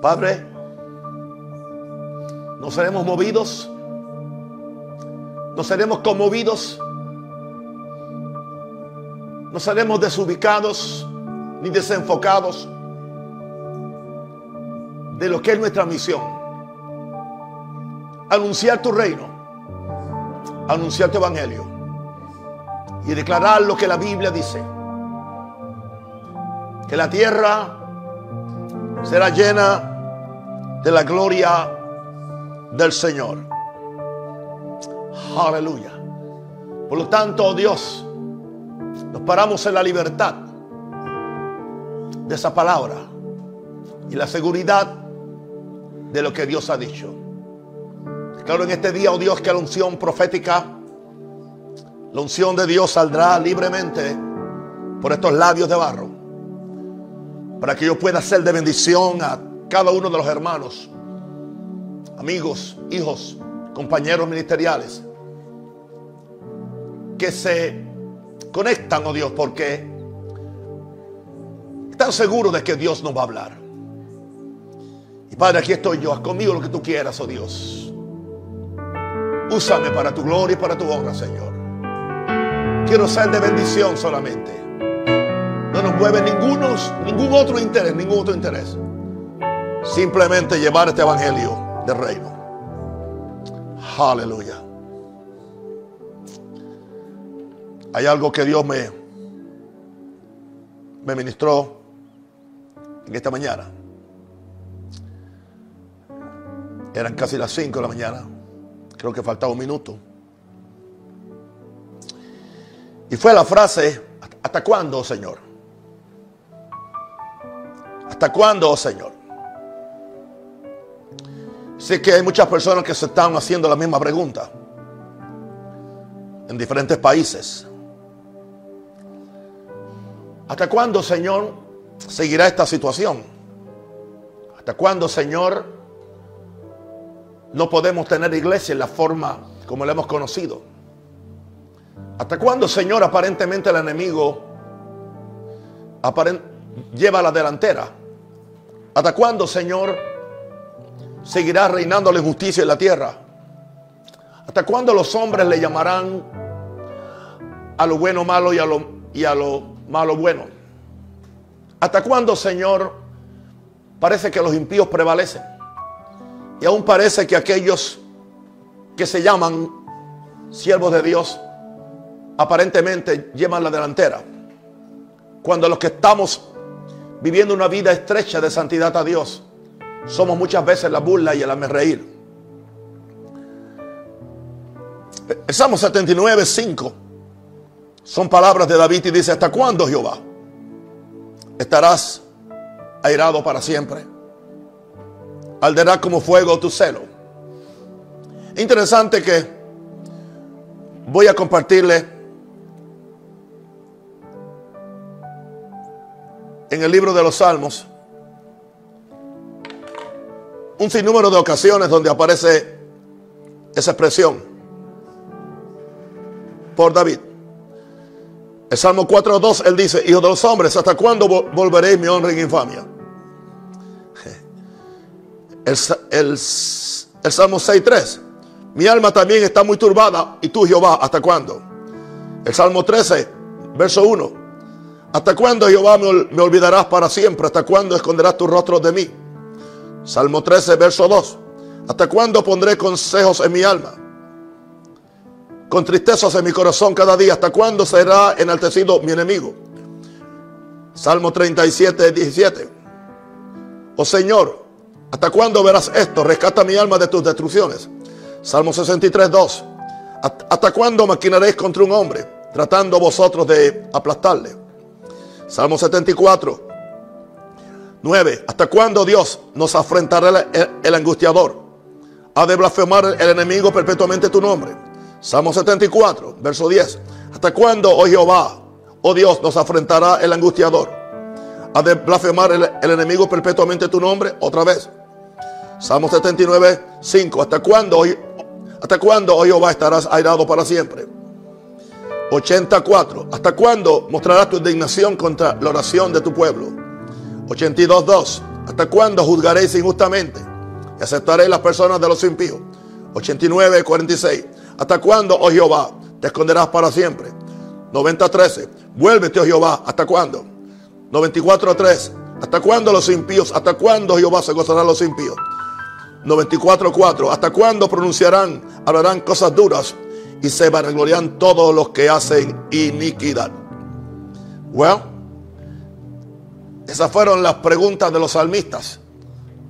Padre, no seremos movidos, no seremos conmovidos, no seremos desubicados ni desenfocados de lo que es nuestra misión. Anunciar tu reino, anunciar tu evangelio y declarar lo que la Biblia dice. Que la tierra será llena de la gloria del Señor. Aleluya. Por lo tanto, Dios, nos paramos en la libertad de esa palabra y la seguridad de lo que Dios ha dicho. Claro, en este día, oh Dios, que la unción profética, la unción de Dios saldrá libremente por estos labios de barro, para que yo pueda ser de bendición a cada uno de los hermanos, amigos, hijos, compañeros ministeriales, que se conectan, oh Dios, porque están seguros de que Dios nos va a hablar. Y Padre, aquí estoy yo, haz conmigo lo que tú quieras, oh Dios. Úsame para tu gloria y para tu honra, Señor. Quiero ser de bendición solamente. No nos mueve ninguno, ningún otro interés, ningún otro interés. Simplemente llevar este evangelio del reino. Aleluya. Hay algo que Dios me, me ministró en esta mañana. Eran casi las 5 de la mañana. Creo que faltaba un minuto. Y fue la frase, ¿hasta cuándo, Señor? ¿Hasta cuándo, Señor? Sé que hay muchas personas que se están haciendo la misma pregunta en diferentes países. ¿Hasta cuándo, Señor, seguirá esta situación? ¿Hasta cuándo, Señor, no podemos tener iglesia en la forma como la hemos conocido? ¿Hasta cuándo, Señor, aparentemente el enemigo lleva la delantera? ¿Hasta cuándo, Señor, seguirá reinando la injusticia en la tierra? ¿Hasta cuándo los hombres le llamarán a lo bueno malo y a lo, y a lo malo bueno. ¿Hasta cuándo, Señor, parece que los impíos prevalecen? Y aún parece que aquellos que se llaman siervos de Dios aparentemente llevan la delantera. Cuando los que estamos viviendo una vida estrecha de santidad a Dios, somos muchas veces la burla y el hazme reír. El Salmo 79, 5 son palabras de David y dice, ¿hasta cuándo Jehová? ¿Estarás airado para siempre? Alderá como fuego tu celo. Interesante que voy a compartirle en el libro de los Salmos un sinnúmero de ocasiones donde aparece esa expresión por David. El Salmo 4.2, él dice, Hijo de los hombres, ¿hasta cuándo volveréis mi honra en infamia? El, el Salmo 6.3, mi alma también está muy turbada, y tú Jehová, ¿hasta cuándo? El Salmo 13, verso 1, ¿hasta cuándo Jehová me, me olvidarás para siempre? ¿Hasta cuándo esconderás tu rostro de mí? Salmo 13, verso 2, ¿hasta cuándo pondré consejos en mi alma? con tristezas en mi corazón cada día. ¿Hasta cuándo será enaltecido mi enemigo? Salmo 37, 17. Oh Señor, ¿hasta cuándo verás esto? Rescata mi alma de tus destrucciones. Salmo 63, 2. ¿Hasta cuándo maquinaréis contra un hombre, tratando vosotros de aplastarle? Salmo 74, 9. ¿Hasta cuándo Dios nos afrentará el, angustiador? Ha de blasfemar el enemigo perpetuamente tu nombre. Salmo 74, verso 10. ¿Hasta cuándo, oh Jehová, oh Dios, nos afrentará el angustiador? ¿Ha de blasfemar el, enemigo perpetuamente tu nombre? Otra vez. Salmo 79, 5. ¿Hasta cuándo, hasta cuándo, oh Jehová, estarás airado para siempre? 84. ¿Hasta cuándo mostrarás tu indignación contra la oración de tu pueblo? 82, 2. ¿Hasta cuándo juzgaréis injustamente? Y aceptaréis las personas de los impíos. 89, 46. ¿Hasta cuándo, oh Jehová, te esconderás para siempre? 90, 13. Vuélvete, oh Jehová, ¿hasta cuándo? 94, 3. ¿Hasta cuándo los impíos? ¿Hasta cuándo Jehová se gozará los impíos? 94, 4. ¿Hasta cuándo pronunciarán, hablarán cosas duras y se vanaglorian todos los que hacen iniquidad? Well, esas fueron las preguntas de los salmistas.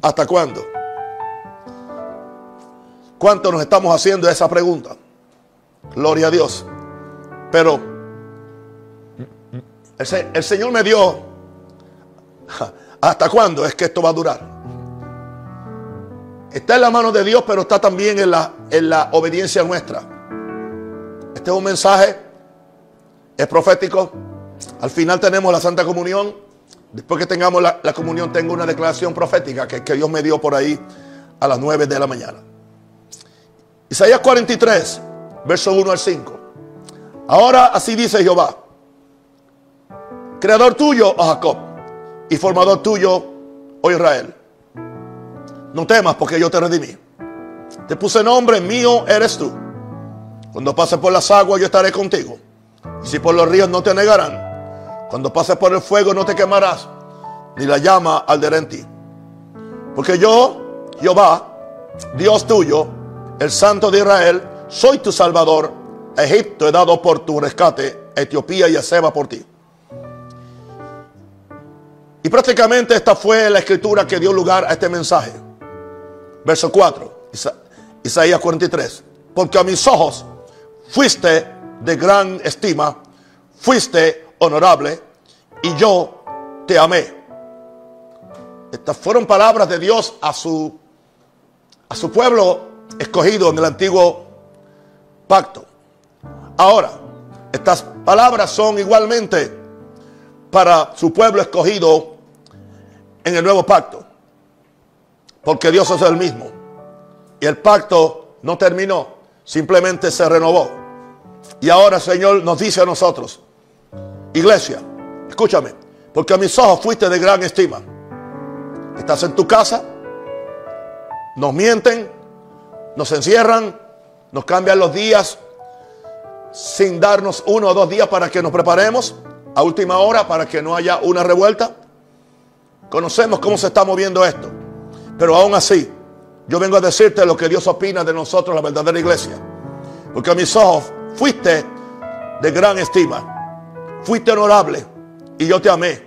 ¿Hasta cuándo? ¿Cuánto nos estamos haciendo esa pregunta? Gloria a Dios. Pero el, Señor me dio ¿Hasta cuándo es que esto va a durar? Está en la mano de Dios, pero está también en la, en la obediencia nuestra. Este es un mensaje, es profético. Al final tenemos la Santa Comunión. Después que tengamos la, comunión, tengo una declaración profética que, que Dios me dio por ahí a las 9 de la mañana. Isaías 43, verso 1 al 5. Ahora así dice Jehová, creador tuyo, oh Jacob y formador tuyo, oh Israel. No temas porque yo te redimí. Te puse nombre, mío eres tú. Cuando pases por las aguas yo estaré contigo. Y si por los ríos no te negarán. Cuando pases por el fuego no te quemarás. Ni la llama arderá en ti. Porque yo, Jehová, Dios tuyo, el Santo de Israel, soy tu Salvador. Egipto he dado por tu rescate. Etiopía y a Seba por ti. Y prácticamente esta fue la escritura que dio lugar a este mensaje. Verso 4, Isaías 43. Porque a mis ojos fuiste de gran estima, fuiste honorable y yo te amé. Estas fueron palabras de Dios a su, a su pueblo escogido en el antiguo pacto. Ahora, estas palabras son igualmente para su pueblo escogido en el nuevo pacto. Porque Dios es el mismo. Y el pacto no terminó, simplemente se renovó. Y ahora Señor nos dice a nosotros, iglesia, escúchame, porque a mis ojos fuiste de gran estima. Estás en tu casa, nos mienten, nos encierran, nos cambian los días sin darnos uno o dos días para que nos preparemos a última hora para que no haya una revuelta. Conocemos cómo se está moviendo esto. Pero aún así, yo vengo a decirte lo que Dios opina de nosotros, la verdadera iglesia. Porque a mis ojos fuiste de gran estima. Fuiste honorable y yo te amé.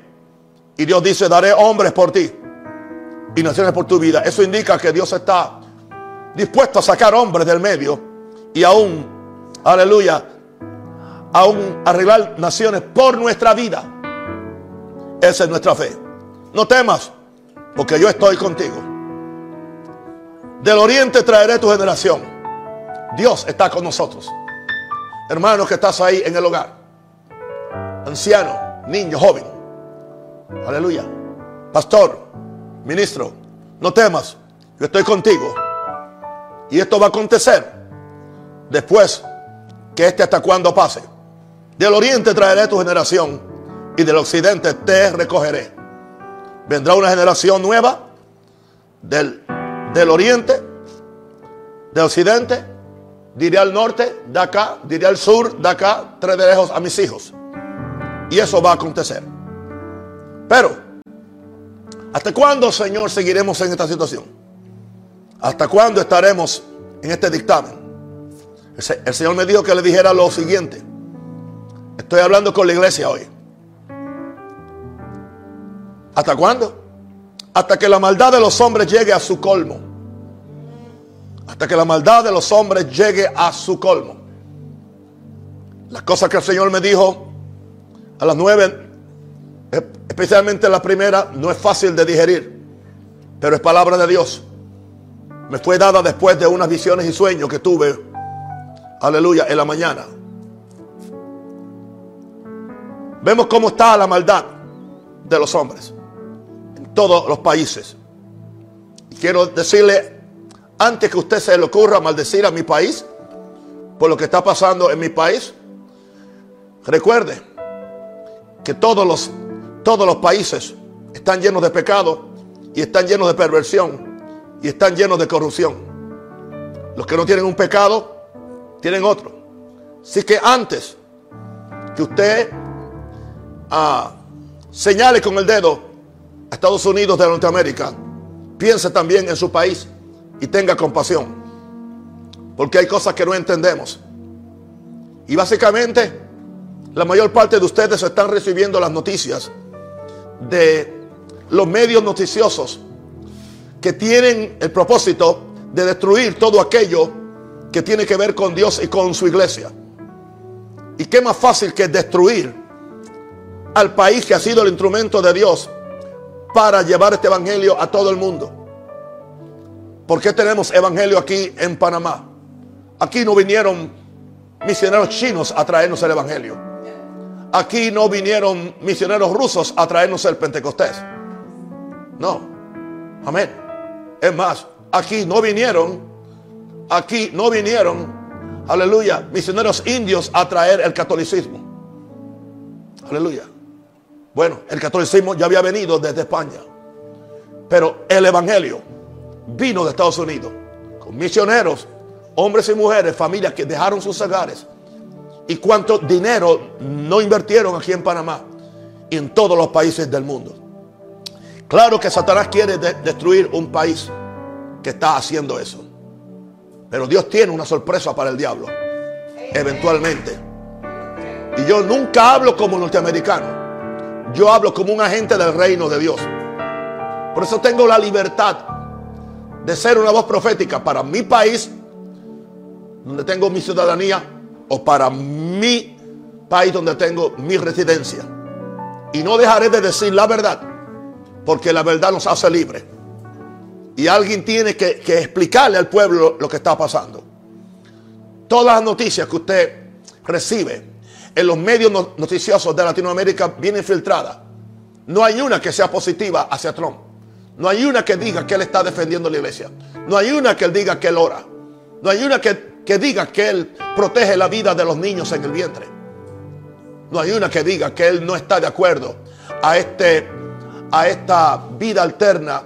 Y Dios dice, daré hombres por ti y naciones por tu vida. Eso indica que Dios está dispuesto a sacar hombres del medio y aún, aleluya, aún arreglar naciones por nuestra vida. Esa es nuestra fe. No temas, porque yo estoy contigo. Del oriente traeré tu generación. Dios está con nosotros. Hermano que estás ahí en el hogar. Anciano, niño, joven. Aleluya. Pastor, ministro, no temas. Yo estoy contigo. Y esto va a acontecer después que este hasta cuando pase. Del oriente traeré tu generación y del occidente te recogeré. Vendrá una generación nueva del, del oriente, del occidente, diré al norte, de acá, diré al sur, de acá, tres de lejos a mis hijos. Y eso va a acontecer. Pero, ¿hasta cuándo, Señor, seguiremos en esta situación? ¿Hasta cuándo estaremos en este dictamen? El Señor me dijo que le dijera lo siguiente. Estoy hablando con la iglesia hoy. ¿Hasta cuándo? Hasta que la maldad de los hombres llegue a su colmo. Hasta que la maldad de los hombres llegue a su colmo. Las cosas que el Señor me dijo a las nueve, especialmente la primera, no es fácil de digerir, pero es palabra de Dios. Me fue dada después de unas visiones y sueños que tuve, aleluya, en la mañana. Vemos cómo está la maldad de los hombres en todos los países. Quiero decirle, antes que usted se le ocurra maldecir a mi país por lo que está pasando en mi país, recuerde que todos los, todos los países están llenos de pecado y están llenos de perversión y están llenos de corrupción. Los que no tienen un pecado, tienen otro. Así que antes que usted ah, señale con el dedo a Estados Unidos de Norteamérica, piense también en su país y tenga compasión. Porque hay cosas que no entendemos. Y básicamente, la mayor parte de ustedes están recibiendo las noticias de los medios noticiosos que tienen el propósito de destruir todo aquello que tiene que ver con Dios y con su iglesia. ¿Y qué más fácil que destruir al país que ha sido el instrumento de Dios para llevar este evangelio a todo el mundo? ¿Por qué tenemos evangelio aquí en Panamá? Aquí no vinieron misioneros chinos a traernos el evangelio. Aquí no vinieron misioneros rusos a traernos el Pentecostés. No. Amén. Es más, aquí no vinieron, aquí no vinieron, aleluya, misioneros indios a traer el catolicismo. Aleluya. Bueno, el catolicismo ya había venido desde España. Pero el evangelio vino de Estados Unidos con misioneros hombres y mujeres, familias que dejaron sus hogares y cuánto dinero no invirtieron aquí en Panamá y en todos los países del mundo. Claro que Satanás quiere destruir un país que está haciendo eso. Pero Dios tiene una sorpresa para el diablo. Eventualmente. Y yo nunca hablo como norteamericano. Yo hablo como un agente del reino de Dios. Por eso tengo la libertad de ser una voz profética para mi país donde tengo mi ciudadanía o para mi país donde tengo mi residencia. Y no dejaré de decir la verdad, porque la verdad nos hace libres. Y alguien tiene que, explicarle al pueblo lo que está pasando. Todas las noticias que usted recibe en los medios noticiosos de Latinoamérica vienen filtradas. No hay una que sea positiva hacia Trump. No hay una que diga que él está defendiendo la iglesia. No hay una que él diga que él ora. No hay una que que diga que Él protege la vida de los niños en el vientre. No hay una que diga que Él no está de acuerdo a, este, a esta vida alterna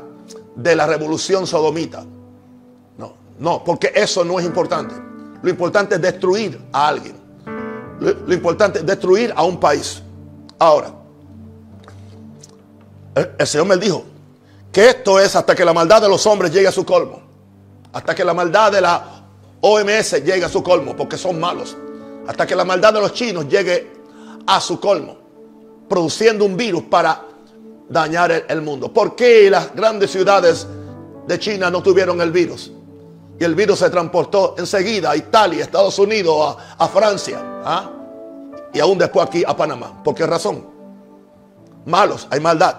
de la revolución sodomita. No, no, porque eso no es importante. Lo importante es destruir a alguien. Lo, importante es destruir a un país. Ahora, el Señor me dijo que esto es hasta que la maldad de los hombres llegue a su colmo. Hasta que la maldad de la OMS llega a su colmo porque son malos. Hasta que la maldad de los chinos llegue a su colmo, produciendo un virus para dañar el, mundo. ¿Por qué las grandes ciudades de China no tuvieron el virus? Y el virus se transportó enseguida a Italia, Estados Unidos, a, Francia. ¿ah? Y aún después aquí a Panamá. ¿Por qué razón? Malos, hay maldad.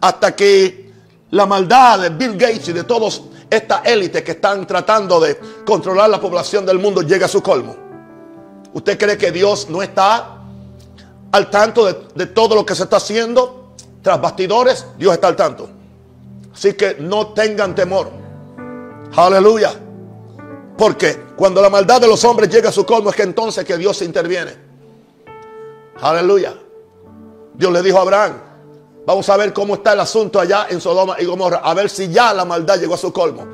Hasta que la maldad de Bill Gates y de todos esta élite que están tratando de controlar la población del mundo llega a su colmo. ¿Usted cree que Dios no está al tanto de, todo lo que se está haciendo tras bastidores? Dios está al tanto. Así que no tengan temor. Aleluya. Porque cuando la maldad de los hombres llega a su colmo es que entonces que Dios interviene. Aleluya. Dios le dijo a Abraham, Vamos a ver cómo está el asunto allá en Sodoma y Gomorra. A ver si ya la maldad llegó a su colmo.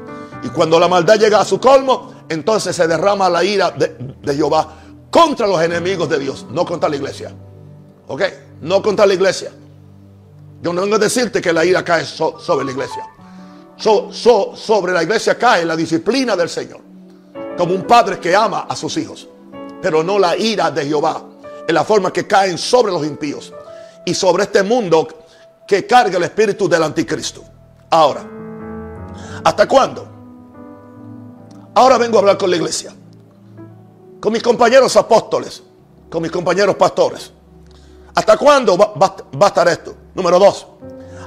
Y cuando la maldad llega a su colmo, entonces se derrama la ira de, Jehová contra los enemigos de Dios, no contra la iglesia. ¿Ok? No contra la iglesia. Yo no vengo a decirte que la ira cae sobre la iglesia. sobre la iglesia cae la disciplina del Señor. Como un padre que ama a sus hijos. Pero no la ira de Jehová. En la forma que caen sobre los impíos. Y sobre este mundo que carga el espíritu del anticristo. Ahora, ¿hasta cuándo? Ahora vengo a hablar con la iglesia, con mis compañeros apóstoles, con mis compañeros pastores. ¿Hasta cuándo va, a estar esto? Número dos,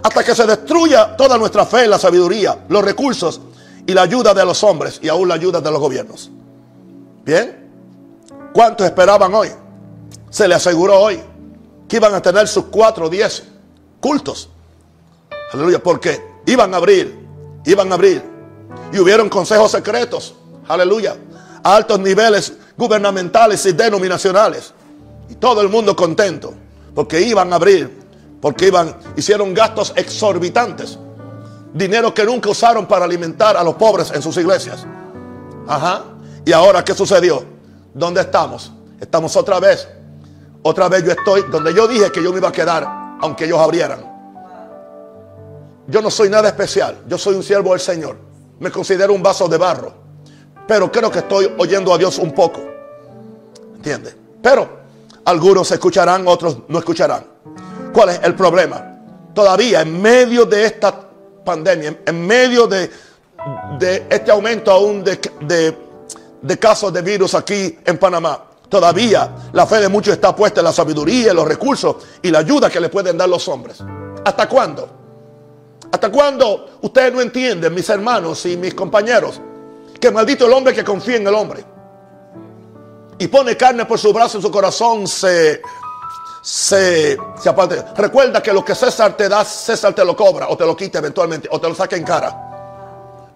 hasta que se destruya toda nuestra fe, la sabiduría, los recursos y la ayuda de los hombres y aún la ayuda de los gobiernos. Bien, ¿cuántos esperaban hoy? Se le aseguró hoy que iban a tener sus cuatro diez cultos. Aleluya, porque iban a abrir, iban a abrir. Y hubieron consejos secretos, aleluya, a altos niveles gubernamentales y denominacionales. Y todo el mundo contento, porque iban a abrir, porque iban, hicieron gastos exorbitantes Dinero que nunca usaron para alimentar a los pobres en sus iglesias. Ajá. ¿Y ahora qué sucedió? ¿Dónde estamos? Estamos otra vez. Otra vez yo estoy donde yo dije que yo me iba a quedar, aunque ellos abrieran. Yo no soy nada especial. Yo soy un siervo del Señor. Me considero un vaso de barro. Pero creo que estoy oyendo a Dios un poco. ¿Entiendes? Pero algunos escucharán, otros no escucharán. ¿Cuál es el problema? Todavía en medio de esta pandemia, en medio de, este aumento aún de casos de virus aquí en Panamá, todavía la fe de muchos está puesta en la sabiduría, en los recursos y la ayuda que le pueden dar los hombres. ¿Hasta cuándo? ¿Hasta cuándo ustedes no entienden, mis hermanos y mis compañeros, que maldito el hombre que confía en el hombre y pone carne por su brazo y su corazón se, se, se aparte? Recuerda que lo que César te da, César te lo cobra o te lo quita eventualmente o te lo saca en cara.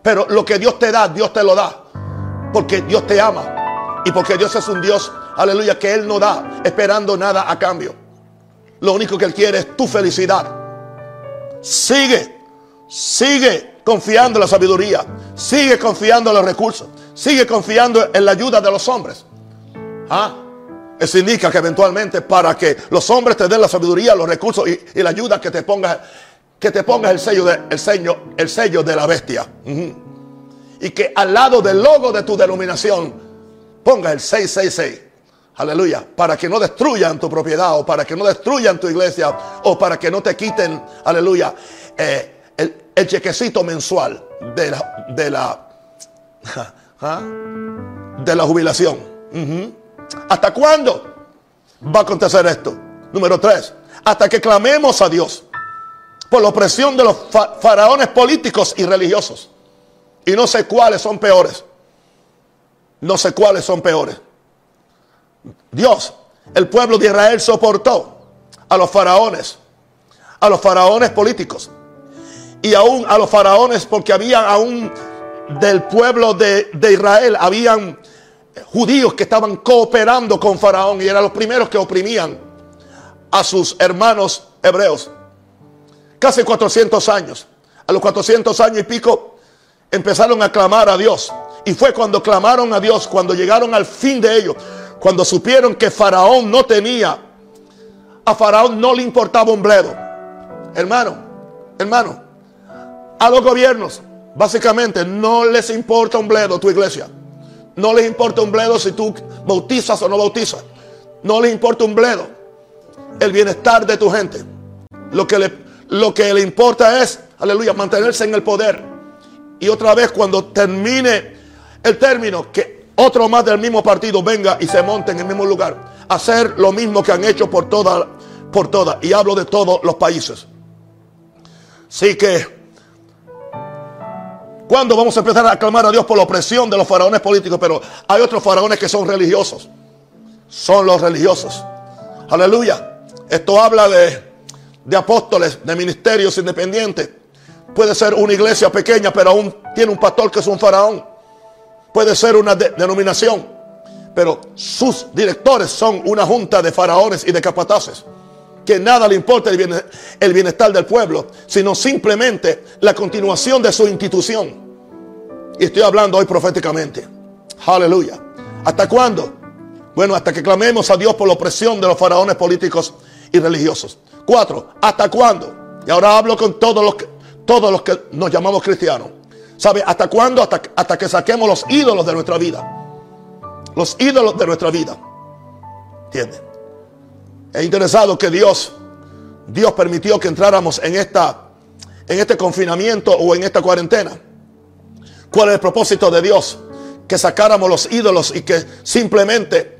Pero lo que Dios te da, Dios te lo da. Porque Dios te ama. Y porque Dios es un Dios, aleluya, que Él no da esperando nada a cambio. Lo único que Él quiere es tu felicidad. Sigue Sigue confiando en la sabiduría. Sigue confiando en los recursos. Sigue confiando en la ayuda de los hombres. ¿Ah? Eso indica que eventualmente para que los hombres te den la sabiduría, los recursos y, la ayuda que te pongas que te pongas el sello de, el sello, el sello de la bestia. Y que al lado del logo de tu denominación ponga el 666. Aleluya. Para que no destruyan tu propiedad o para que no destruyan tu iglesia o para que no te quiten, aleluya, eh, el chequecito mensual de la, de la, ¿ah? de la jubilación. ¿Hasta cuándo va a acontecer esto? Número tres, hasta que clamemos a Dios por la opresión de los faraones políticos y religiosos. Y no sé cuáles son peores. No sé cuáles son peores. Dios, el pueblo de Israel soportó a los faraones, a los faraones políticos, y aún a los faraones, porque había aún del pueblo de, Israel, habían judíos que estaban cooperando con Faraón y eran los primeros que oprimían a sus hermanos hebreos. Casi 400 años. A los 400 años y pico empezaron a clamar a Dios. Y fue cuando clamaron a Dios, cuando llegaron al fin de ellos, cuando supieron que Faraón no tenía, a Faraón no le importaba un bledo. Hermano, hermano, a los gobiernos. Básicamente, no les importa un bledo tu iglesia. No les importa un bledo si tú bautizas o no bautizas. No les importa un bledo el bienestar de tu gente. Lo que le, lo que le importa es, aleluya, mantenerse en el poder. Y otra vez cuando termine el término, que otro más del mismo partido venga y se monte en el mismo lugar. Hacer lo mismo que han hecho por toda, por. Y hablo de todos los países. Así que ¿Cuándo vamos a empezar a clamar a Dios por la opresión de los faraones políticos? Pero hay otros faraones que son religiosos. Son los religiosos. Aleluya. Esto habla de, de apóstoles, de ministerios independientes. Puede ser una iglesia pequeña, pero aún tiene un pastor que es un faraón. Puede ser una denominación, pero sus directores son una junta de faraones y de capataces que nada le importa el bienestar del pueblo, sino simplemente la continuación de su institución. Y estoy hablando hoy proféticamente. Aleluya. ¿Hasta cuándo? Bueno, hasta que clamemos a Dios por la opresión de los faraones políticos y religiosos. Cuatro, ¿hasta cuándo? Y ahora hablo con todos los que, todos los que nos llamamos cristianos. ¿Sabe? ¿Hasta cuándo? Hasta, hasta que saquemos los ídolos de nuestra vida. Los ídolos de nuestra vida. ¿Entienden? Es interesado que Dios, Dios permitió que entráramos en esta, en este confinamiento o en esta cuarentena. ¿Cuál es el propósito de Dios? Que sacáramos los ídolos y que simplemente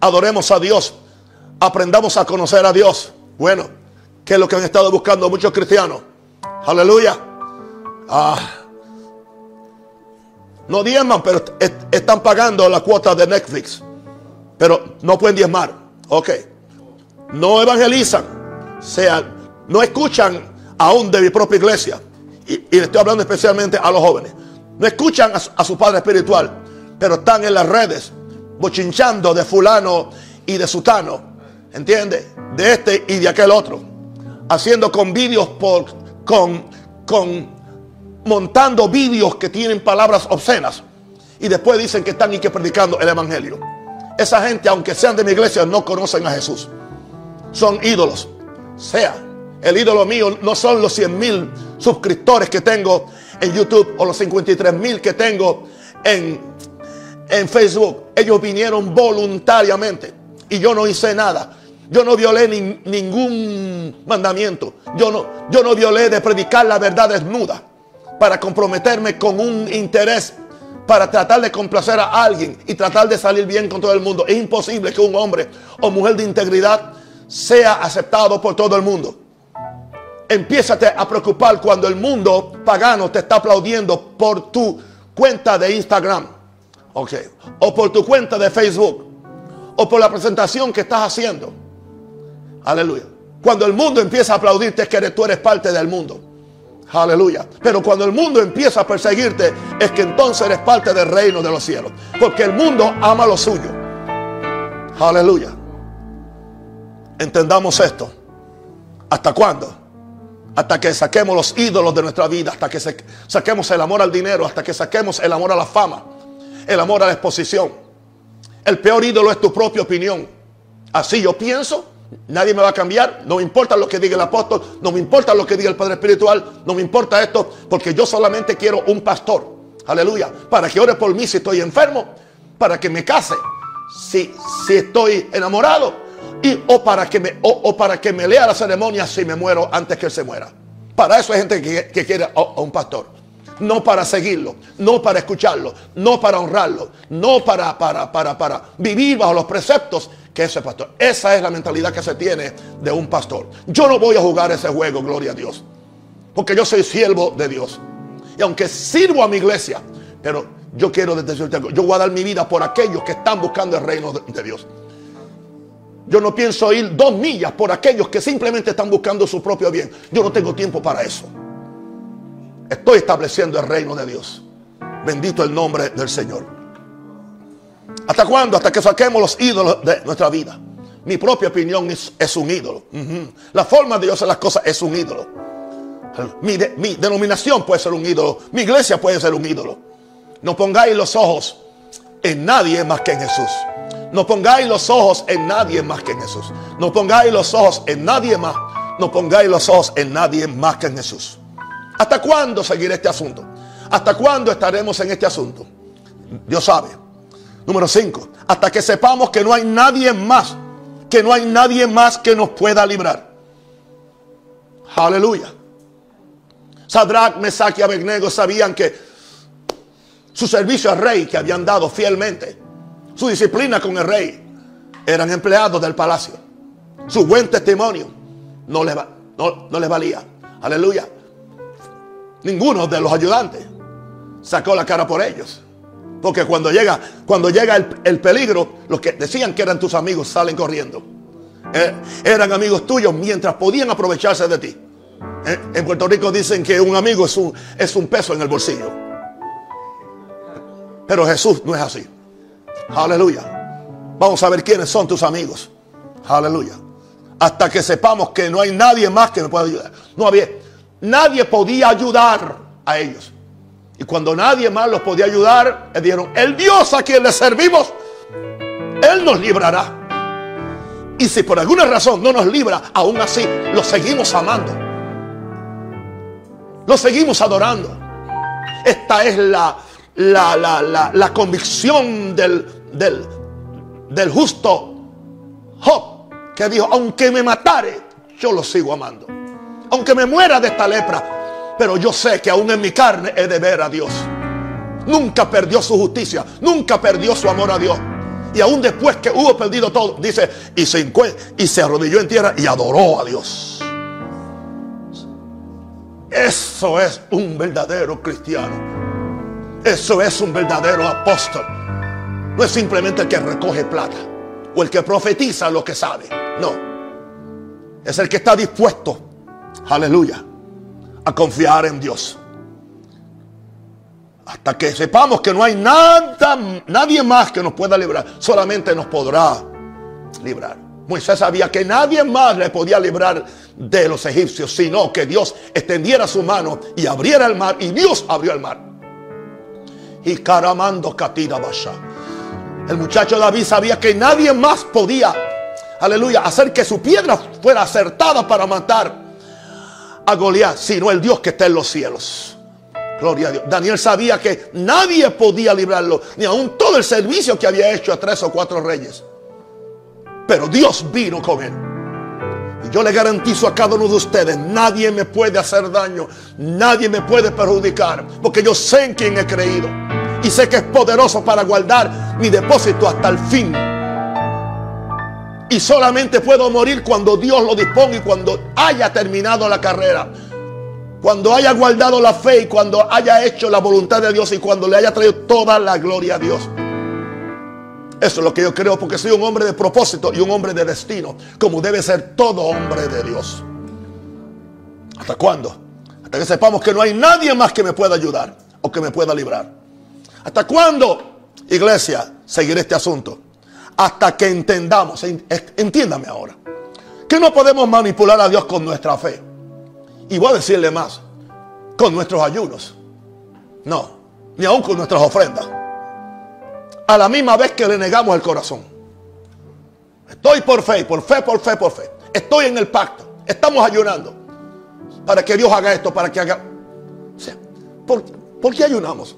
adoremos a Dios, aprendamos a conocer a Dios. Bueno, que es lo que han estado buscando muchos cristianos. Aleluya. Ah. No diezman, pero están pagando la cuota de Netflix. Pero no pueden diezmar. Ok no evangelizan, sea, no escuchan aún de mi propia iglesia. Y, le estoy hablando especialmente a los jóvenes. No escuchan a, su padre espiritual, pero están en las redes bochinchando de fulano y de sutano. ¿Entiende? De este y de aquel otro. Haciendo convidios por, con, con montando vídeos que tienen palabras obscenas y después dicen que están y que predicando el evangelio. Esa gente, aunque sean de mi iglesia, no conocen a Jesús. Son ídolos. Sea, el ídolo mío no son los 100 mil suscriptores que tengo en YouTube o los 53 mil que tengo en, en Facebook. Ellos vinieron voluntariamente y yo no hice nada. Yo no violé ningún mandamiento. Yo no, yo no violé de predicar la verdad desnuda para comprometerme con un interés para tratar de complacer a alguien y tratar de salir bien con todo el mundo. Es imposible que un hombre o mujer de integridad sea aceptado por todo el mundo. Empiezate a preocupar cuando el mundo pagano te está aplaudiendo por tu cuenta de Instagram. O por tu cuenta de Facebook. O por la presentación que estás haciendo. Aleluya. Cuando el mundo empieza a aplaudirte es que tú eres parte del mundo. Aleluya. Pero cuando el mundo empieza a perseguirte, es que entonces eres parte del reino de los cielos. Porque el mundo ama lo suyo. Aleluya. Entendamos esto. ¿Hasta cuándo? Hasta que saquemos los ídolos de nuestra vida, hasta que saquemos el amor al dinero, hasta que saquemos el amor a la fama, el amor a la exposición. El peor ídolo es tu propia opinión. Así yo pienso, Nadie me va a cambiar. No me importa lo que diga el apóstol. No me importa lo que diga el Padre Espiritual. No me importa esto. Porque yo solamente quiero un pastor. Aleluya. Para que ore por mí si estoy enfermo. Para que me case. Si, si estoy enamorado. Y, o, para que me, o, para que me lea la ceremonia si me muero antes que él se muera. Para eso hay gente que, quiere a, a un pastor no para seguirlo, no para escucharlo, no para honrarlo, no para, para, para, para vivir bajo los preceptos que ese pastor. Esa es la mentalidad que se tiene de un pastor. Yo no voy a jugar ese juego, gloria a Dios. Porque yo soy siervo de Dios. Y aunque sirvo a mi iglesia, pero yo quiero algo. Yo voy a dar mi vida por aquellos que están buscando el reino de, Dios. Yo no pienso ir dos millas por aquellos que simplemente están buscando su propio bien. Yo no tengo tiempo para eso. Estoy estableciendo el reino de Dios. Bendito el nombre del Señor. ¿Hasta cuándo? Hasta que saquemos los ídolos de nuestra vida. Mi propia opinión es, un ídolo. La forma de yo hacer las cosas es un ídolo. Mi, mi, denominación puede ser un ídolo. Mi iglesia puede ser un ídolo. No pongáis los ojos en nadie más que en Jesús. No pongáis los ojos en nadie más que en Jesús. No pongáis los ojos en nadie más. No pongáis los ojos en nadie más que en Jesús. ¿Hasta cuándo seguirá este asunto? ¿Hasta cuándo estaremos en este asunto? Dios sabe. Número 5. Hasta que sepamos que no hay nadie más, que no hay nadie más que nos pueda librar. Aleluya. Sadrach, Mesach y Abednego sabían que su servicio al rey que habían dado fielmente, su disciplina con el rey, eran empleados del palacio. Su buen testimonio no no les valía. Aleluya. Ninguno de los ayudantes sacó la cara por ellos. Porque cuando llega, cuando llega el, peligro, los que decían que eran tus amigos salen corriendo. Eh, eran amigos tuyos mientras podían aprovecharse de ti. Eh, en Puerto Rico dicen que un amigo es un, es un peso en el bolsillo. Pero Jesús no es así. Aleluya. Vamos a ver quiénes son tus amigos. Aleluya. Hasta que sepamos que no hay nadie más que me pueda ayudar. No había. Nadie podía ayudar a ellos. Y cuando nadie más los podía ayudar, le dijeron, el Dios a quien le servimos, Él nos librará. Y si por alguna razón no nos libra, aún así lo seguimos amando. Lo seguimos adorando. Esta es la, la, convicción del, del, del justo Job, que dijo, aunque me matare, yo lo sigo amando. Aunque me muera de esta lepra, pero yo sé que aún en mi carne he de ver a Dios. Nunca perdió su justicia. Nunca perdió su amor a Dios. Y aún después que hubo perdido todo, dice, y se, y se arrodilló en tierra y adoró a Dios. Eso es un verdadero cristiano. Eso es un verdadero apóstol. No es simplemente el que recoge plata o el que profetiza lo que sabe. No. Es el que está dispuesto. Aleluya a confiar en Dios. Hasta que sepamos que no hay nada, nadie más que nos pueda librar. Solamente nos podrá librar. Moisés sabía que nadie más le podía librar de los egipcios, sino que Dios extendiera su mano y abriera el mar. Y Dios abrió el mar. Y caramando catira basha. El muchacho David sabía que nadie más podía, aleluya, hacer que su piedra fuera acertada para matar a Goliat, sino el Dios que está en los cielos. Gloria a Dios. Daniel sabía que nadie podía librarlo, ni aun todo el servicio que había hecho a tres o cuatro reyes. Pero Dios vino con él. Y yo le garantizo a cada uno de ustedes, nadie me puede hacer daño, nadie me puede perjudicar, porque yo sé en quién he creído. Y sé que es poderoso para guardar mi depósito hasta el fin. Y solamente puedo morir cuando Dios lo disponga y cuando haya terminado la carrera. Cuando haya guardado la fe y cuando haya hecho la voluntad de Dios y cuando le haya traído toda la gloria a Dios. Eso es lo que yo creo porque soy un hombre de propósito y un hombre de destino, como debe ser todo hombre de Dios. ¿Hasta cuándo? Hasta que sepamos que no hay nadie más que me pueda ayudar o que me pueda librar. ¿Hasta cuándo, iglesia, seguiré este asunto? Hasta que entendamos, entiéndame ahora, que no podemos manipular a Dios con nuestra fe. Y voy a decirle más, con nuestros ayunos. No, ni aún con nuestras ofrendas. A la misma vez que le negamos el corazón. Estoy por fe, por fe, por fe, por fe. Estoy en el pacto. Estamos ayunando. Para que Dios haga esto, para que haga... ¿por, qué ayunamos?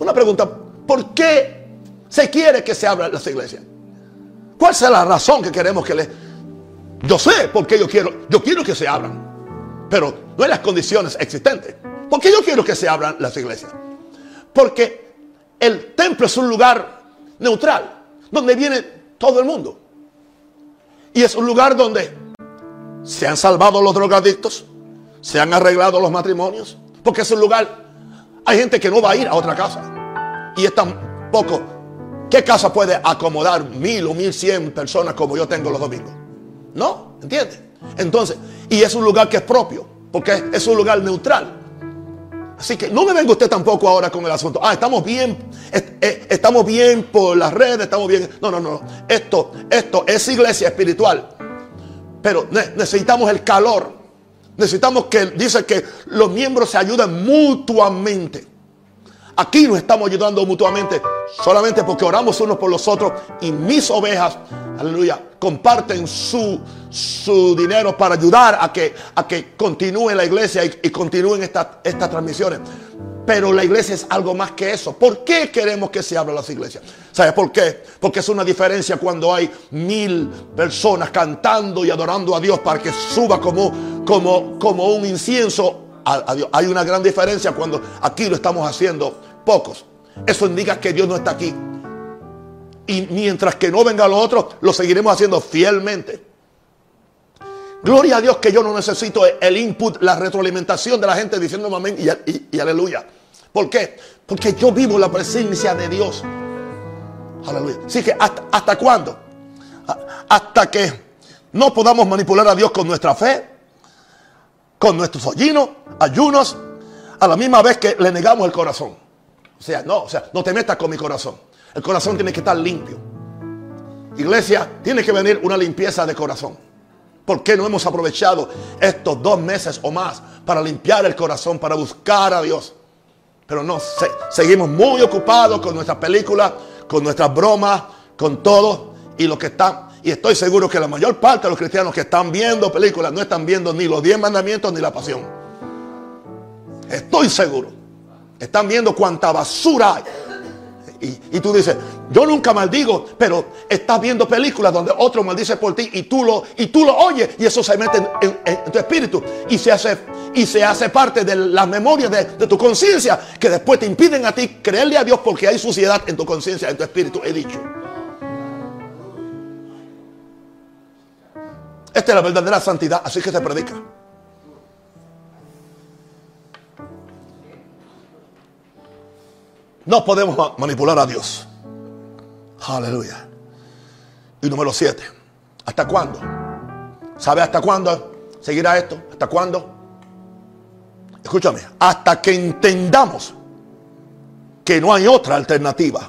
Una pregunta. ¿Por qué se quiere que se abra las iglesias? ¿Cuál es la razón que queremos que le... Yo sé por qué yo quiero. Yo quiero que se abran pero no en las condiciones existentes. ¿Por qué yo quiero que se abran las iglesias? Porque el templo es un lugar neutral, donde viene todo el mundo. Y es un lugar donde se han salvado los drogadictos, se han arreglado los matrimonios, porque es un lugar, hay gente que no va a ir a otra casa. Y es tan poco. ¿Qué casa puede acomodar mil o mil cien personas como yo tengo los domingos? No, ¿entiendes? Entonces, y es un lugar que es propio, porque es un lugar neutral. Así que no me venga usted tampoco ahora con el asunto. Ah, estamos bien, eh, estamos bien por las redes, estamos bien. No, no, no. Esto, esto es iglesia espiritual. Pero necesitamos el calor. Necesitamos que, dice que los miembros se ayuden mutuamente. Aquí nos estamos ayudando mutuamente solamente porque oramos unos por los otros y mis ovejas, aleluya, comparten su, su dinero para ayudar a que, a que continúe la iglesia y, continúen estas transmisiones. Pero la iglesia es algo más que eso. ¿Por qué queremos que se abran las iglesias? ¿Sabes por qué? Porque es una diferencia cuando hay mil personas cantando y adorando a Dios para que suba como, como, como un incienso a Dios. Hay una gran diferencia cuando aquí lo estamos haciendo pocos. Eso indica que Dios no está aquí. Y mientras que no venga lo otro, lo seguiremos haciendo fielmente. Gloria a Dios que yo no necesito el input, la retroalimentación de la gente diciendo amén y, aleluya. ¿Por qué? Porque yo vivo la presencia de Dios. Aleluya. Así que hasta, hasta cuándo? Hasta que no podamos manipular a Dios con nuestra fe, con nuestros hoyinos, ayunos, a la misma vez que le negamos el corazón. O sea, no, o sea, no te metas con mi corazón. El corazón tiene que estar limpio. Iglesia, tiene que venir una limpieza de corazón. ¿Por qué no hemos aprovechado estos dos meses o más para limpiar el corazón, para buscar a Dios? Pero no, seguimos muy ocupados con nuestras películas, con nuestras bromas, con todo. Y lo que está, y estoy seguro que la mayor parte de los cristianos que están viendo películas no están viendo ni los diez mandamientos ni la pasión. Estoy seguro. Están viendo cuánta basura hay. Y, tú dices, yo nunca maldigo, pero estás viendo películas donde otro maldice por ti y tú lo, y tú lo oyes y eso se mete en, tu espíritu y se, hace, y se hace parte de las memorias de, de tu conciencia que después te impiden a ti creerle a Dios porque hay suciedad en tu conciencia, en tu espíritu, he dicho. Esta es la verdadera santidad, así que se predica. No podemos manipular a Dios. Aleluya. Y número siete. ¿Hasta cuándo? ¿Sabe hasta cuándo seguirá esto? ¿Hasta cuándo? Escúchame. Hasta que entendamos que no hay otra alternativa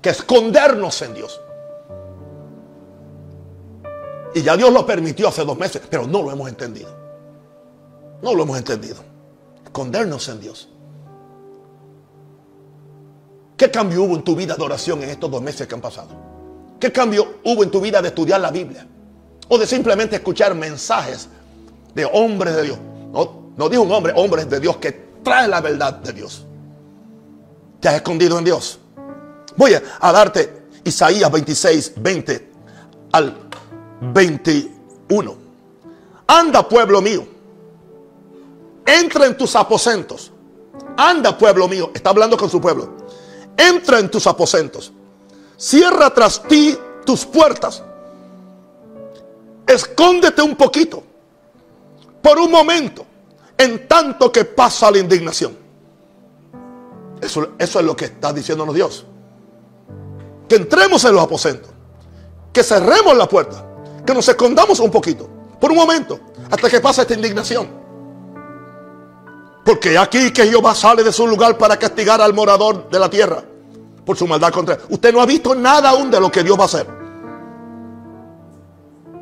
que escondernos en Dios. Y ya Dios lo permitió hace dos meses, pero no lo hemos entendido. No lo hemos entendido. Escondernos en Dios. ¿Qué cambio hubo en tu vida de oración en estos dos meses que han pasado? ¿Qué cambio hubo en tu vida de estudiar la Biblia? O de simplemente escuchar mensajes de hombres de Dios. No, no digo un hombre, hombres de Dios que traen la verdad de Dios. Te has escondido en Dios. Voy a darte Isaías 26, 20 al 21. Anda, pueblo mío. Entra en tus aposentos. Anda, pueblo mío. Está hablando con su pueblo. Entra en tus aposentos. Cierra tras ti tus puertas. Escóndete un poquito. Por un momento. En tanto que pasa la indignación. Eso, es lo que está diciéndonos Dios. Que entremos en los aposentos. Que cerremos la puerta. Que nos escondamos un poquito. Por un momento. Hasta que pase esta indignación. Porque aquí que Jehová sale de su lugar para castigar al morador de la tierra por su maldad contra él. Usted no ha visto nada aún de lo que Dios va a hacer.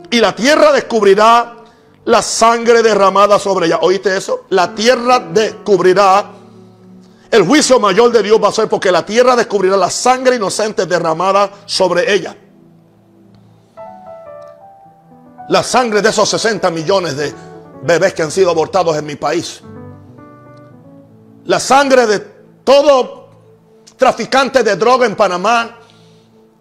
Y la tierra descubrirá la sangre derramada sobre ella. ¿Oíste eso? La tierra descubrirá. El juicio mayor de Dios va a ser porque la tierra descubrirá la sangre inocente derramada sobre ella. La sangre de esos 60 millones de bebés que han sido abortados en mi país. La sangre de todo traficantes de droga en Panamá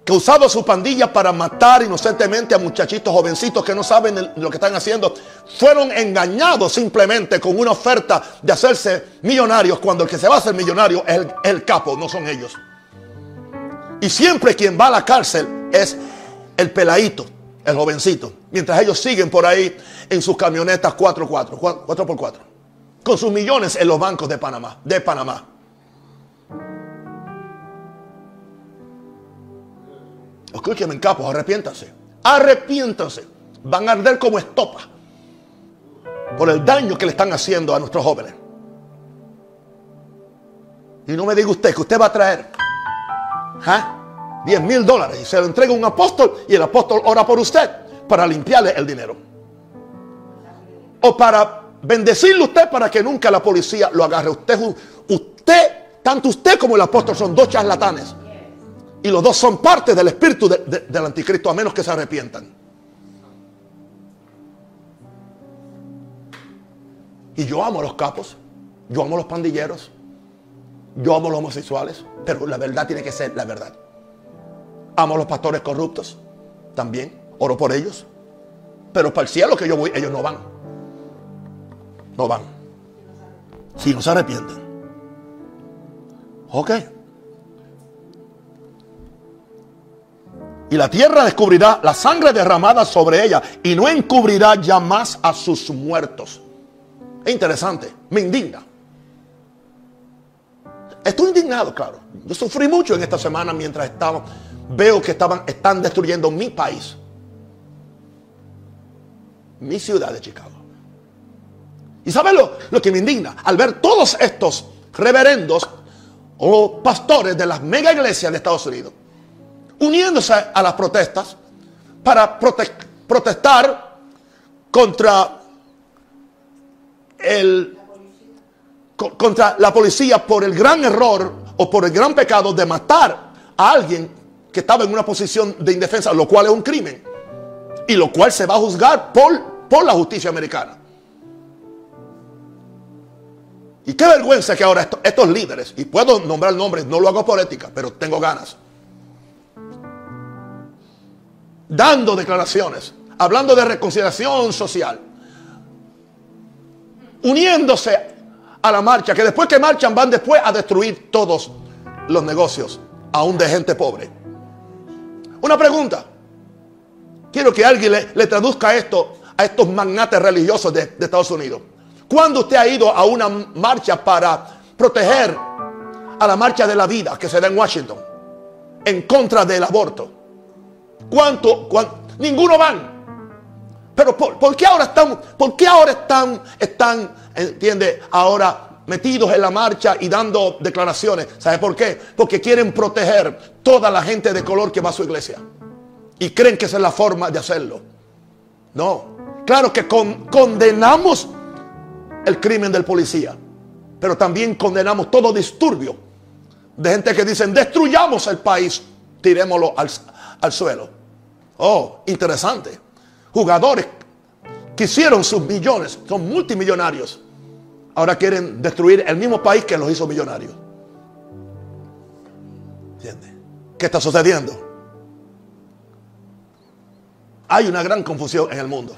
que usado su pandilla para matar inocentemente a muchachitos jovencitos que no saben lo que están haciendo, fueron engañados simplemente con una oferta de hacerse millonarios cuando el que se va a hacer millonario es el, el capo, no son ellos. Y siempre quien va a la cárcel es el peladito, el jovencito, mientras ellos siguen por ahí en sus camionetas 4x4, 4x4, con sus millones en los bancos de Panamá, de Panamá. Escúcheme capos, arrepiéntanse. Arrepiéntanse. Van a arder como estopa por el daño que le están haciendo a nuestros jóvenes. Y no me diga usted que usted va a traer 10 ¿ah? mil dólares y se lo entrega un apóstol y el apóstol ora por usted para limpiarle el dinero. O para bendecirle usted para que nunca la policía lo agarre. Usted, usted, tanto usted como el apóstol son dos charlatanes. Y los dos son parte del espíritu del anticristo, a menos que se arrepientan. Y yo amo a los capos, yo amo a los pandilleros, yo amo a los homosexuales, pero la verdad tiene que ser la verdad. Amo a los pastores corruptos, también, oro por ellos. Pero para el cielo que yo voy, ellos no van. No van. Si no se arrepienten. Ok. Y la tierra descubrirá la sangre derramada sobre ella y no encubrirá ya más a sus muertos. Es interesante, me indigna. Estoy indignado, claro. Yo sufrí mucho en esta semana mientras estaba, veo que estaban, están destruyendo mi país, mi ciudad de Chicago. ¿Y sabes lo, lo que me indigna? Al ver todos estos reverendos o pastores de las mega iglesias de Estados Unidos uniéndose a las protestas para protestar contra el contra la policía por el gran error o por el gran pecado de matar a alguien que estaba en una posición de indefensa, lo cual es un crimen y lo cual se va a juzgar por, por la justicia americana. Y qué vergüenza que ahora estos líderes, y puedo nombrar nombres, no lo hago por ética, pero tengo ganas dando declaraciones, hablando de reconciliación social, uniéndose a la marcha, que después que marchan van después a destruir todos los negocios, aún de gente pobre. Una pregunta. Quiero que alguien le, traduzca esto a estos magnates religiosos de, de Estados Unidos. ¿Cuándo usted ha ido a una marcha para proteger a la marcha de la vida que se da en Washington en contra del aborto? ¿Cuánto? Ninguno van. Pero ¿por, qué ahora están, por qué ahora están, están, entiende, ahora metidos en la marcha y dando declaraciones? ¿Sabe por qué? Porque quieren proteger toda la gente de color que va a su iglesia. Y creen que esa es la forma de hacerlo. No. Claro que condenamos el crimen del policía, pero también condenamos todo disturbio de gente que dicen destruyamos el país, tirémoslo al, al suelo. Oh, interesante. Jugadores que hicieron sus millones, son multimillonarios, ahora quieren destruir el mismo país que los hizo millonarios. ¿Entiendes? ¿Qué está sucediendo? Hay una gran confusión en el mundo.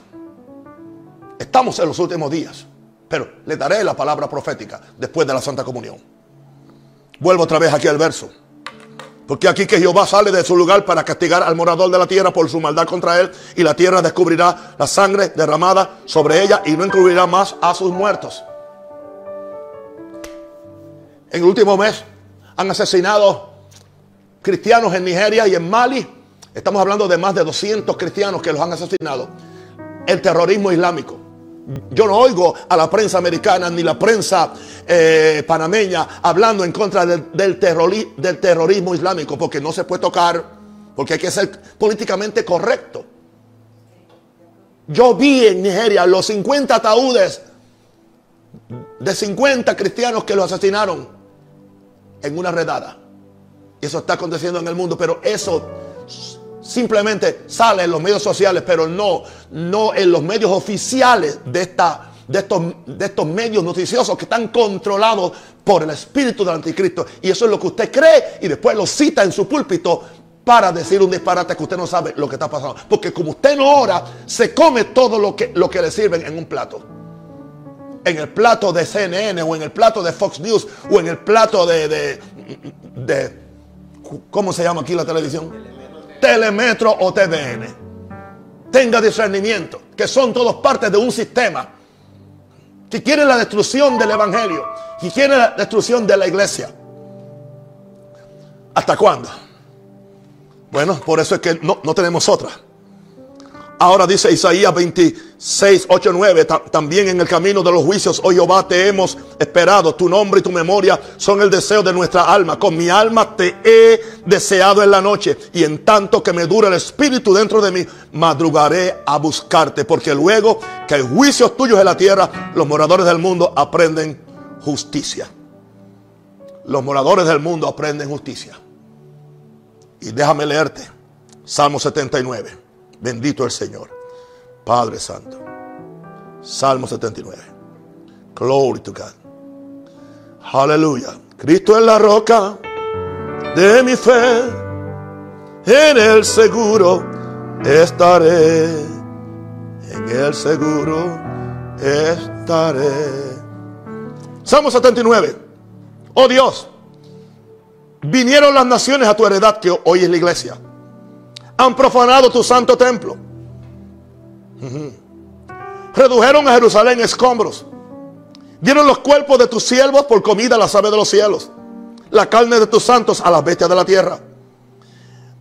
Estamos en los últimos días, pero le daré la palabra profética después de la Santa Comunión. Vuelvo otra vez aquí al verso. Porque aquí que Jehová sale de su lugar para castigar al morador de la tierra por su maldad contra él, y la tierra descubrirá la sangre derramada sobre ella y no incluirá más a sus muertos. En el último mes han asesinado cristianos en Nigeria y en Mali. Estamos hablando de más de 200 cristianos que los han asesinado. El terrorismo islámico. Yo no oigo a la prensa americana ni la prensa eh, panameña hablando en contra del, del, del terrorismo islámico porque no se puede tocar, porque hay que ser políticamente correcto. Yo vi en Nigeria los 50 ataúdes de 50 cristianos que los asesinaron en una redada. Eso está aconteciendo en el mundo, pero eso simplemente sale en los medios sociales, pero no, no en los medios oficiales de, esta, de, estos, de estos medios noticiosos que están controlados por el espíritu del anticristo. Y eso es lo que usted cree y después lo cita en su púlpito para decir un disparate que usted no sabe lo que está pasando. Porque como usted no ora, se come todo lo que, lo que le sirven en un plato. En el plato de CNN o en el plato de Fox News o en el plato de, de, de ¿cómo se llama aquí la televisión? Telemetro o TVN. Tenga discernimiento, que son todos partes de un sistema que quiere la destrucción del Evangelio, que quiere la destrucción de la iglesia. ¿Hasta cuándo? Bueno, por eso es que no, no tenemos otra. Ahora dice Isaías 26, 8, 9, también en el camino de los juicios, oh Jehová, te hemos esperado, tu nombre y tu memoria son el deseo de nuestra alma. Con mi alma te he deseado en la noche y en tanto que me dura el espíritu dentro de mí, madrugaré a buscarte, porque luego que hay juicios tuyos en la tierra, los moradores del mundo aprenden justicia. Los moradores del mundo aprenden justicia. Y déjame leerte, Salmo 79. Bendito el Señor. Padre Santo. Salmo 79. Glory to God. Aleluya. Cristo es la roca de mi fe. En el seguro estaré. En el seguro estaré. Salmo 79. Oh Dios, vinieron las naciones a tu heredad que hoy es la iglesia han profanado tu santo templo. Redujeron a Jerusalén escombros. Dieron los cuerpos de tus siervos por comida a las aves de los cielos. La carne de tus santos a las bestias de la tierra.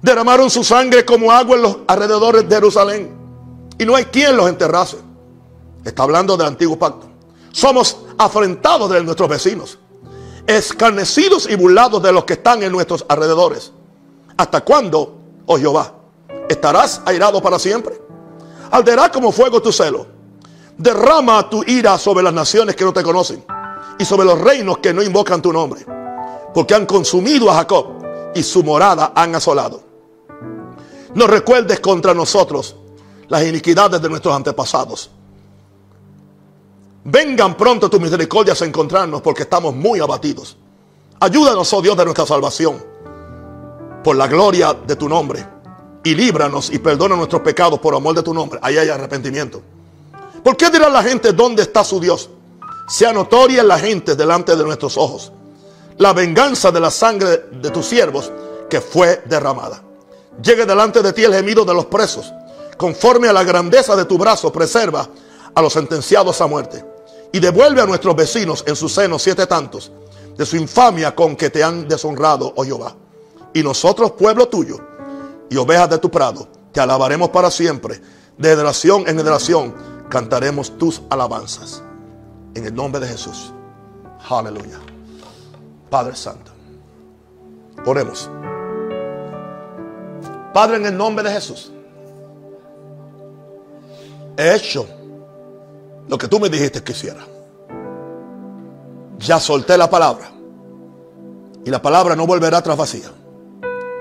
Derramaron su sangre como agua en los alrededores de Jerusalén. Y no hay quien los enterrase. Está hablando del antiguo pacto. Somos afrentados de nuestros vecinos. Escarnecidos y burlados de los que están en nuestros alrededores. ¿Hasta cuándo, oh Jehová? ¿Estarás airado para siempre? Alderá como fuego tu celo. Derrama tu ira sobre las naciones que no te conocen y sobre los reinos que no invocan tu nombre. Porque han consumido a Jacob y su morada han asolado. No recuerdes contra nosotros las iniquidades de nuestros antepasados. Vengan pronto tus misericordias a encontrarnos porque estamos muy abatidos. Ayúdanos, oh Dios de nuestra salvación, por la gloria de tu nombre y líbranos y perdona nuestros pecados por amor de tu nombre. Ahí hay arrepentimiento. ¿Por qué dirá la gente dónde está su Dios? Sea notoria la gente delante de nuestros ojos. La venganza de la sangre de tus siervos que fue derramada. Llegue delante de ti el gemido de los presos. Conforme a la grandeza de tu brazo, preserva a los sentenciados a muerte. Y devuelve a nuestros vecinos en su seno siete tantos de su infamia con que te han deshonrado, oh Jehová. Y nosotros, pueblo tuyo, y ovejas de tu prado. Te alabaremos para siempre. De generación en generación cantaremos tus alabanzas. En el nombre de Jesús. Aleluya. Padre Santo. Oremos. Padre, en el nombre de Jesús. He hecho lo que tú me dijiste que hiciera. Ya solté la palabra. Y la palabra no volverá atrás vacía.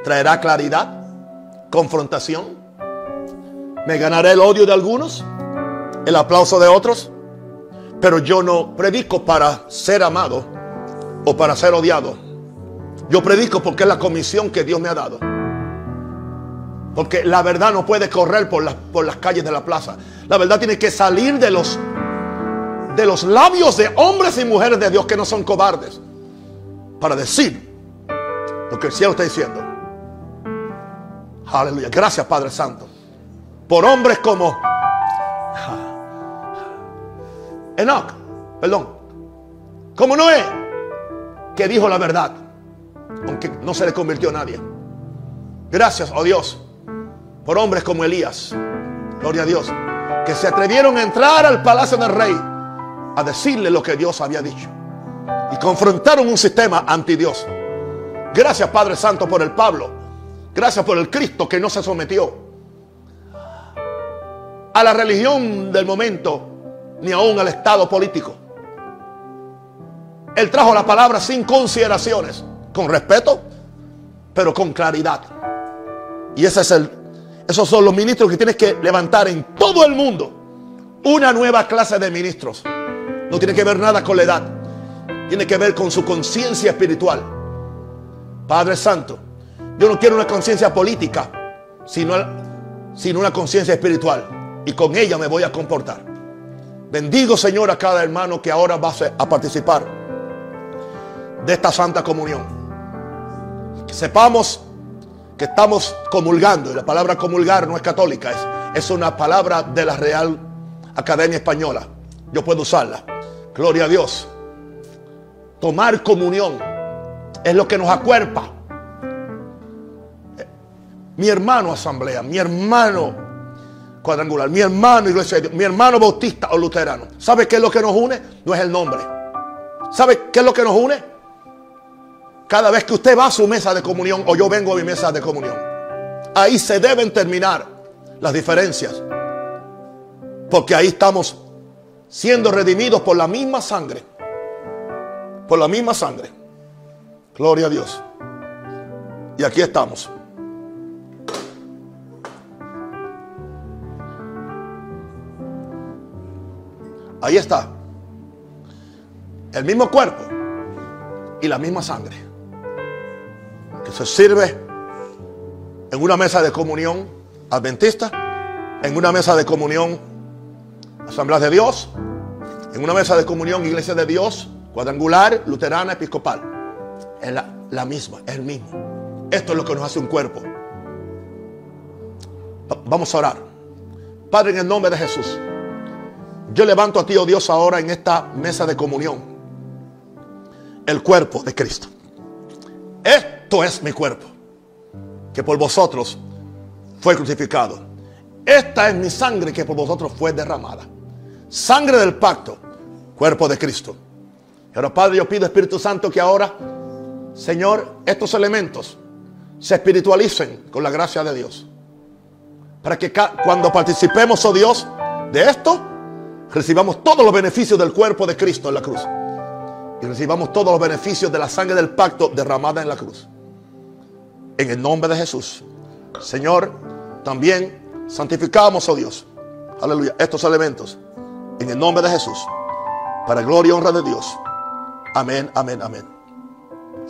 Traerá claridad, confrontación. Me ganaré el odio de algunos, el aplauso de otros. Pero yo no predico para ser amado o para ser odiado. Yo predico porque es la comisión que Dios me ha dado. Porque la verdad no puede correr por, las, por las calles de la plaza. La verdad tiene que salir de los, de los labios de hombres y mujeres de Dios que no son cobardes. Para decir lo que el cielo está diciendo. Aleluya. Gracias Padre Santo. Por hombres como Enoch, perdón, como Noé, que dijo la verdad, aunque no se le convirtió a nadie. Gracias, oh Dios, por hombres como Elías, gloria a Dios, que se atrevieron a entrar al palacio del rey a decirle lo que Dios había dicho y confrontaron un sistema anti Dios. Gracias, Padre Santo, por el Pablo. Gracias por el Cristo que no se sometió a la religión del momento ni aún al estado político. Él trajo la palabra sin consideraciones, con respeto, pero con claridad. Y ese es el, esos son los ministros que tienes que levantar en todo el mundo. Una nueva clase de ministros. No tiene que ver nada con la edad. Tiene que ver con su conciencia espiritual. Padre Santo, yo no quiero una conciencia política, sino, sino una conciencia espiritual. Y con ella me voy a comportar. Bendigo, Señor, a cada hermano que ahora va a participar de esta Santa Comunión. Sepamos que estamos comulgando. Y la palabra comulgar no es católica, es, es una palabra de la Real Academia Española. Yo puedo usarla. Gloria a Dios. Tomar comunión es lo que nos acuerpa. Mi hermano asamblea, mi hermano cuadrangular. Mi hermano iglesia de Dios, mi hermano bautista o luterano. ¿Sabe qué es lo que nos une? No es el nombre. ¿Sabe qué es lo que nos une? Cada vez que usted va a su mesa de comunión o yo vengo a mi mesa de comunión. Ahí se deben terminar las diferencias. Porque ahí estamos siendo redimidos por la misma sangre. Por la misma sangre. Gloria a Dios. Y aquí estamos. Ahí está. El mismo cuerpo y la misma sangre. Que se sirve en una mesa de comunión adventista, en una mesa de comunión Asamblea de Dios, en una mesa de comunión Iglesia de Dios, cuadrangular, luterana, episcopal. Es la, la misma, es el mismo. Esto es lo que nos hace un cuerpo. Vamos a orar. Padre, en el nombre de Jesús. Yo levanto a ti, oh Dios, ahora en esta mesa de comunión. El cuerpo de Cristo. Esto es mi cuerpo. Que por vosotros fue crucificado. Esta es mi sangre que por vosotros fue derramada. Sangre del pacto. Cuerpo de Cristo. Pero Padre, yo pido Espíritu Santo que ahora, Señor, estos elementos se espiritualicen con la gracia de Dios. Para que cuando participemos, oh Dios, de esto, recibamos todos los beneficios del cuerpo de Cristo en la cruz. Y recibamos todos los beneficios de la sangre del pacto derramada en la cruz. En el nombre de Jesús. Señor, también santificamos, oh Dios, aleluya, estos elementos. En el nombre de Jesús. Para gloria y honra de Dios. Amén, amén, amén.